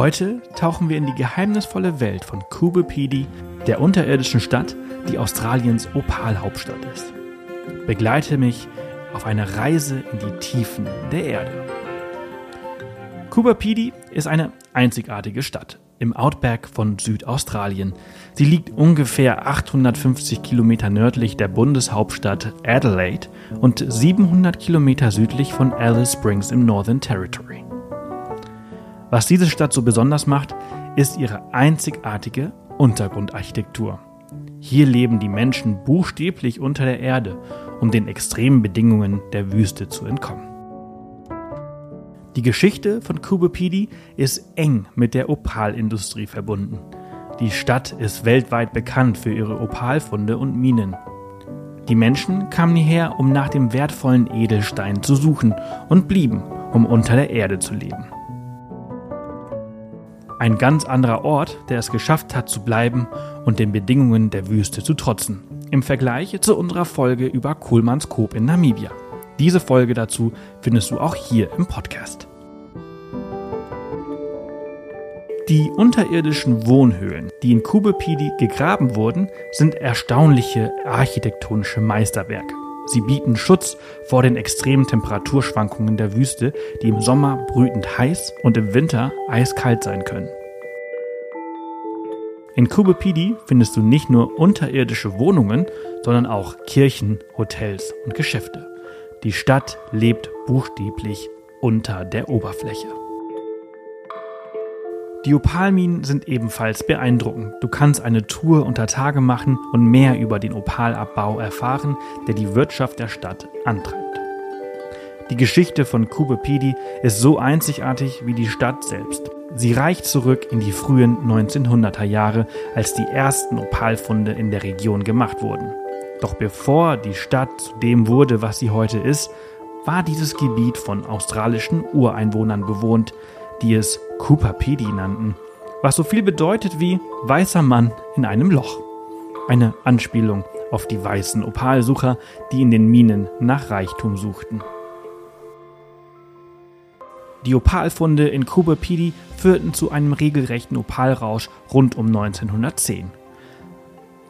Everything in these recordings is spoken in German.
Heute tauchen wir in die geheimnisvolle Welt von Kubepedi, der unterirdischen Stadt, die Australiens Opalhauptstadt ist. Begleite mich auf eine Reise in die Tiefen der Erde. Kubapedi ist eine einzigartige Stadt im Outback von Südaustralien. Sie liegt ungefähr 850 Kilometer nördlich der Bundeshauptstadt Adelaide und 700 Kilometer südlich von Alice Springs im Northern Territory. Was diese Stadt so besonders macht, ist ihre einzigartige Untergrundarchitektur. Hier leben die Menschen buchstäblich unter der Erde, um den extremen Bedingungen der Wüste zu entkommen. Die Geschichte von Kubepidi ist eng mit der Opalindustrie verbunden. Die Stadt ist weltweit bekannt für ihre Opalfunde und Minen. Die Menschen kamen hierher, um nach dem wertvollen Edelstein zu suchen und blieben, um unter der Erde zu leben. Ein ganz anderer Ort, der es geschafft hat zu bleiben und den Bedingungen der Wüste zu trotzen. Im Vergleich zu unserer Folge über Kohlmanns Koop in Namibia. Diese Folge dazu findest du auch hier im Podcast. Die unterirdischen Wohnhöhlen, die in Kubepidi gegraben wurden, sind erstaunliche architektonische Meisterwerke. Sie bieten Schutz vor den extremen Temperaturschwankungen der Wüste, die im Sommer brütend heiß und im Winter eiskalt sein können. In Kubepidi findest du nicht nur unterirdische Wohnungen, sondern auch Kirchen, Hotels und Geschäfte. Die Stadt lebt buchstäblich unter der Oberfläche. Die Opalminen sind ebenfalls beeindruckend. Du kannst eine Tour unter Tage machen und mehr über den Opalabbau erfahren, der die Wirtschaft der Stadt antreibt. Die Geschichte von Kubepedi ist so einzigartig wie die Stadt selbst. Sie reicht zurück in die frühen 1900er Jahre, als die ersten Opalfunde in der Region gemacht wurden. Doch bevor die Stadt zu dem wurde, was sie heute ist, war dieses Gebiet von australischen Ureinwohnern bewohnt, die es Kupapedi nannten, was so viel bedeutet wie weißer Mann in einem Loch. Eine Anspielung auf die weißen Opalsucher, die in den Minen nach Reichtum suchten. Die Opalfunde in Kubapidi führten zu einem regelrechten Opalrausch rund um 1910.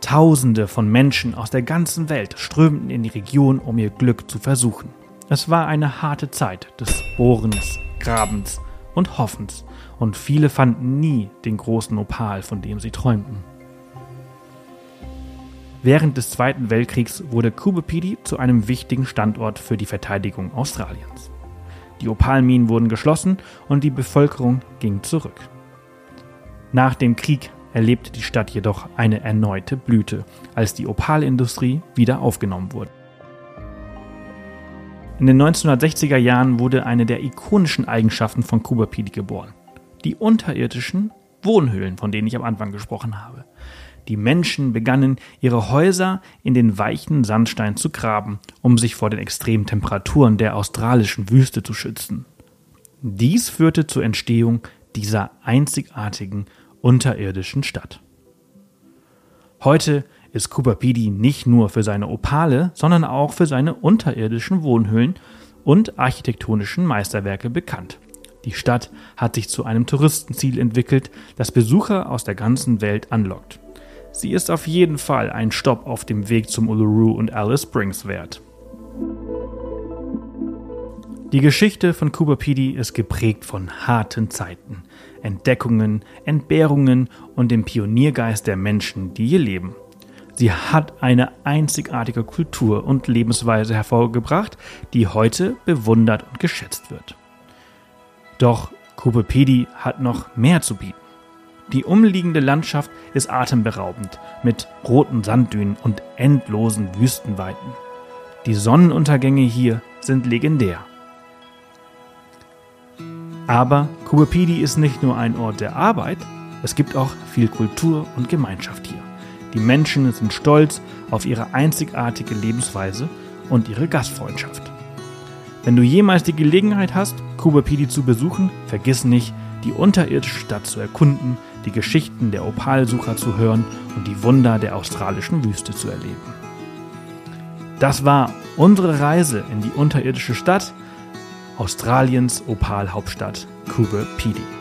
Tausende von Menschen aus der ganzen Welt strömten in die Region, um ihr Glück zu versuchen. Es war eine harte Zeit des Bohrens, Grabens und Hoffens, und viele fanden nie den großen Opal, von dem sie träumten. Während des Zweiten Weltkriegs wurde Kubepidi zu einem wichtigen Standort für die Verteidigung Australiens. Die Opalminen wurden geschlossen und die Bevölkerung ging zurück. Nach dem Krieg erlebte die Stadt jedoch eine erneute Blüte, als die Opalindustrie wieder aufgenommen wurde. In den 1960er Jahren wurde eine der ikonischen Eigenschaften von Kubapidi geboren. Die unterirdischen Wohnhöhlen, von denen ich am Anfang gesprochen habe. Die Menschen begannen, ihre Häuser in den weichen Sandstein zu graben, um sich vor den extremen Temperaturen der australischen Wüste zu schützen. Dies führte zur Entstehung dieser einzigartigen unterirdischen Stadt. Heute ist Cooper Pedy nicht nur für seine Opale, sondern auch für seine unterirdischen Wohnhöhlen und architektonischen Meisterwerke bekannt. Die Stadt hat sich zu einem Touristenziel entwickelt, das Besucher aus der ganzen Welt anlockt. Sie ist auf jeden Fall ein Stopp auf dem Weg zum Uluru und Alice Springs wert. Die Geschichte von Cooper Pedy ist geprägt von harten Zeiten, Entdeckungen, Entbehrungen und dem Pioniergeist der Menschen, die hier leben. Sie hat eine einzigartige Kultur und Lebensweise hervorgebracht, die heute bewundert und geschätzt wird. Doch Cooper Pedy hat noch mehr zu bieten. Die umliegende Landschaft ist atemberaubend mit roten Sanddünen und endlosen Wüstenweiten. Die Sonnenuntergänge hier sind legendär. Aber Kubapidi ist nicht nur ein Ort der Arbeit, es gibt auch viel Kultur und Gemeinschaft hier. Die Menschen sind stolz auf ihre einzigartige Lebensweise und ihre Gastfreundschaft. Wenn du jemals die Gelegenheit hast, Kubapidi zu besuchen, vergiss nicht, die unterirdische Stadt zu erkunden, die Geschichten der Opalsucher zu hören und die Wunder der australischen Wüste zu erleben. Das war unsere Reise in die unterirdische Stadt Australiens Opalhauptstadt Cooper Pedy.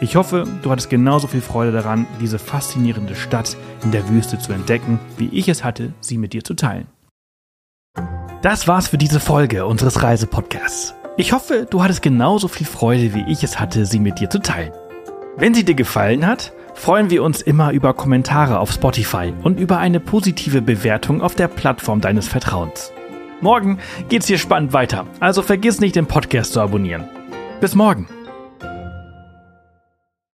Ich hoffe, du hattest genauso viel Freude daran, diese faszinierende Stadt in der Wüste zu entdecken, wie ich es hatte, sie mit dir zu teilen. Das war's für diese Folge unseres Reisepodcasts. Ich hoffe, du hattest genauso viel Freude, wie ich es hatte, sie mit dir zu teilen. Wenn sie dir gefallen hat, freuen wir uns immer über Kommentare auf Spotify und über eine positive Bewertung auf der Plattform deines Vertrauens. Morgen geht's hier spannend weiter, also vergiss nicht, den Podcast zu abonnieren. Bis morgen.